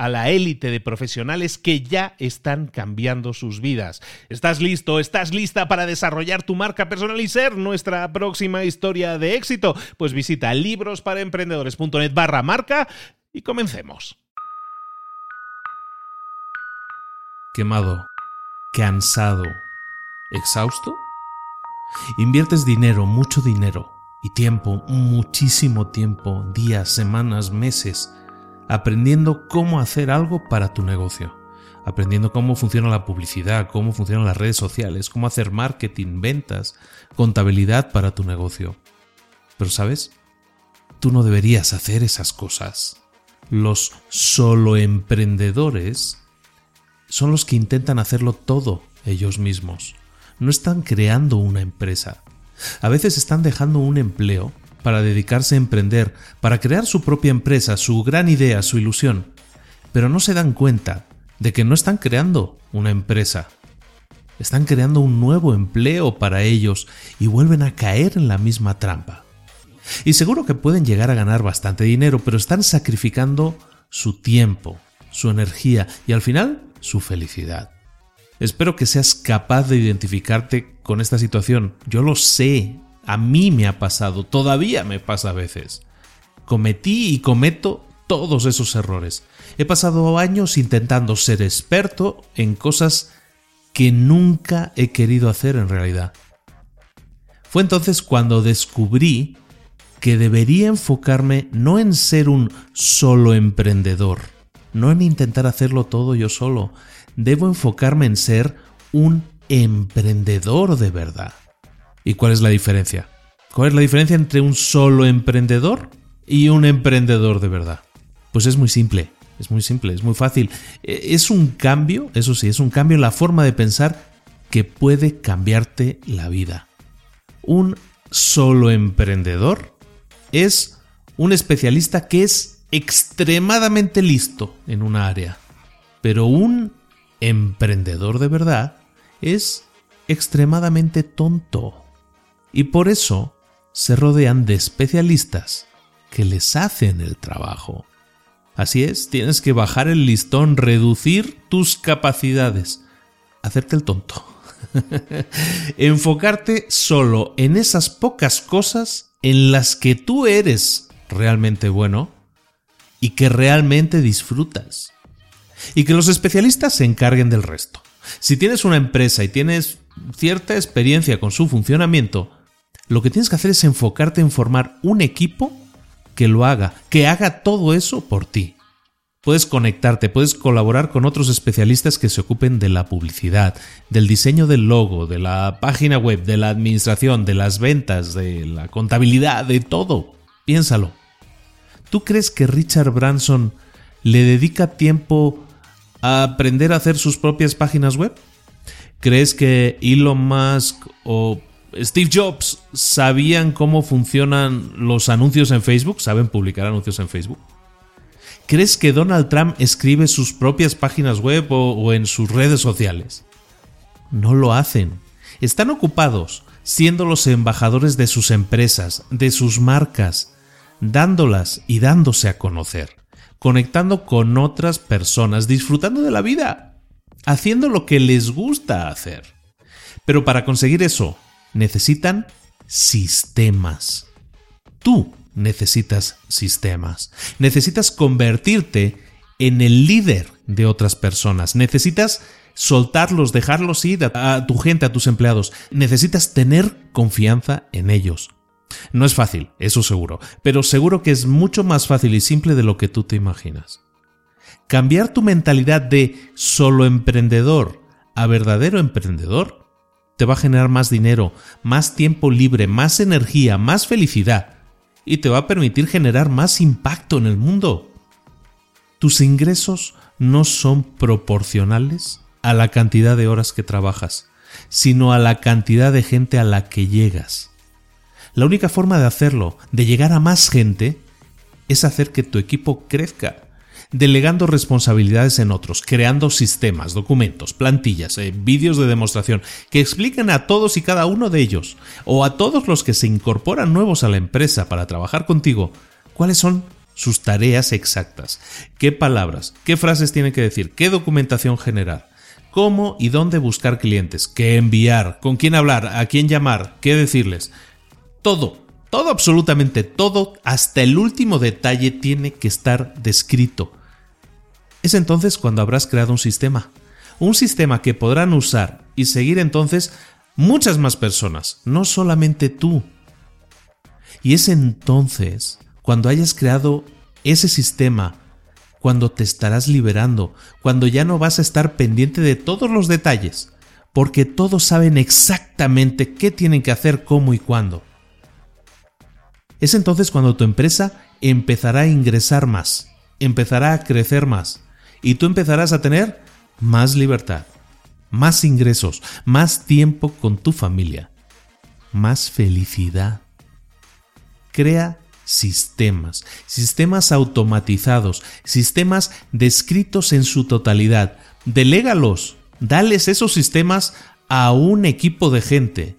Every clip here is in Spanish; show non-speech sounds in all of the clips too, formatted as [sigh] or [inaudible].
a la élite de profesionales que ya están cambiando sus vidas. ¿Estás listo? ¿Estás lista para desarrollar tu marca personal y ser nuestra próxima historia de éxito? Pues visita librosparaemprendedores.net barra marca y comencemos. Quemado, cansado, exhausto. Inviertes dinero, mucho dinero, y tiempo, muchísimo tiempo, días, semanas, meses, aprendiendo cómo hacer algo para tu negocio, aprendiendo cómo funciona la publicidad, cómo funcionan las redes sociales, cómo hacer marketing, ventas, contabilidad para tu negocio. Pero sabes, tú no deberías hacer esas cosas. Los solo emprendedores son los que intentan hacerlo todo ellos mismos. No están creando una empresa. A veces están dejando un empleo para dedicarse a emprender, para crear su propia empresa, su gran idea, su ilusión. Pero no se dan cuenta de que no están creando una empresa. Están creando un nuevo empleo para ellos y vuelven a caer en la misma trampa. Y seguro que pueden llegar a ganar bastante dinero, pero están sacrificando su tiempo, su energía y al final su felicidad. Espero que seas capaz de identificarte con esta situación. Yo lo sé, a mí me ha pasado, todavía me pasa a veces. Cometí y cometo todos esos errores. He pasado años intentando ser experto en cosas que nunca he querido hacer en realidad. Fue entonces cuando descubrí que debería enfocarme no en ser un solo emprendedor, no en intentar hacerlo todo yo solo, debo enfocarme en ser un emprendedor de verdad. ¿Y cuál es la diferencia? ¿Cuál es la diferencia entre un solo emprendedor y un emprendedor de verdad? Pues es muy simple, es muy simple, es muy fácil. E, es un cambio, eso sí, es un cambio en la forma de pensar que puede cambiarte la vida. Un solo emprendedor es un especialista que es extremadamente listo en una área, pero un emprendedor de verdad es extremadamente tonto y por eso se rodean de especialistas que les hacen el trabajo. Así es, tienes que bajar el listón, reducir tus capacidades, hacerte el tonto. [laughs] Enfocarte solo en esas pocas cosas en las que tú eres realmente bueno y que realmente disfrutas. Y que los especialistas se encarguen del resto. Si tienes una empresa y tienes cierta experiencia con su funcionamiento, lo que tienes que hacer es enfocarte en formar un equipo que lo haga, que haga todo eso por ti. Puedes conectarte, puedes colaborar con otros especialistas que se ocupen de la publicidad, del diseño del logo, de la página web, de la administración, de las ventas, de la contabilidad, de todo. Piénsalo. ¿Tú crees que Richard Branson le dedica tiempo a aprender a hacer sus propias páginas web? ¿Crees que Elon Musk o Steve Jobs sabían cómo funcionan los anuncios en Facebook, saben publicar anuncios en Facebook. ¿Crees que Donald Trump escribe sus propias páginas web o, en sus redes sociales? No lo hacen. Están ocupados siendo los embajadores de sus empresas, de sus marcas, dándolas y dándose a conocer, conectando con otras personas, disfrutando de la vida, haciendo lo que les gusta hacer. Pero para conseguir eso, necesitan sistemas. Tú necesitas sistemas. Necesitas convertirte en el líder de otras personas. Necesitas soltarlos, dejarlos ir a, tu gente, a tus empleados. Necesitas tener confianza en ellos. No es fácil, eso seguro, pero seguro que es mucho más fácil y simple de lo que tú te imaginas. Cambiar tu mentalidad de solo emprendedor a verdadero emprendedor te va a generar más dinero, más tiempo libre, más energía, más felicidad y te va a permitir generar más impacto en el mundo. Tus ingresos no son proporcionales a la cantidad de horas que trabajas, sino a la cantidad de gente a la que llegas. La única forma de hacerlo, de llegar a más gente, es hacer que tu equipo crezca delegando responsabilidades en otros, creando sistemas, documentos, plantillas, eh, vídeos de demostración que expliquen a todos y cada uno de ellos, o a todos los que se incorporan nuevos a la empresa para trabajar contigo, cuáles son sus tareas exactas, qué palabras, qué frases tienen que decir, qué documentación generar, cómo y dónde buscar clientes, qué enviar, con quién hablar, a quién llamar, qué decirles. Todo, todo, absolutamente todo, hasta el último detalle tiene que estar descrito. Es entonces cuando habrás creado un sistema. Un sistema que podrán usar y seguir entonces muchas más personas, no solamente tú. Y es entonces cuando hayas creado ese sistema, cuando te estarás liberando, cuando ya no vas a estar pendiente de todos los detalles, porque todos saben exactamente qué tienen que hacer, cómo y cuándo. Es entonces cuando tu empresa empezará a ingresar más, empezará a crecer más, y tú empezarás a tener más libertad, más ingresos, más tiempo con tu familia, más felicidad. Crea sistemas, sistemas automatizados, sistemas descritos en su totalidad. Delégalos, dales esos sistemas a un equipo de gente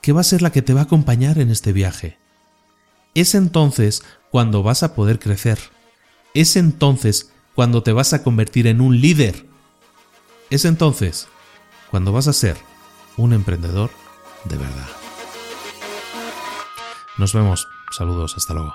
que va a ser la que te va a acompañar en este viaje. Es entonces cuando vas a poder crecer. Es entonces cuando te vas a convertir en un líder. Es entonces cuando vas a ser un emprendedor de verdad. Nos vemos. Saludos. Hasta luego.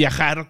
viajar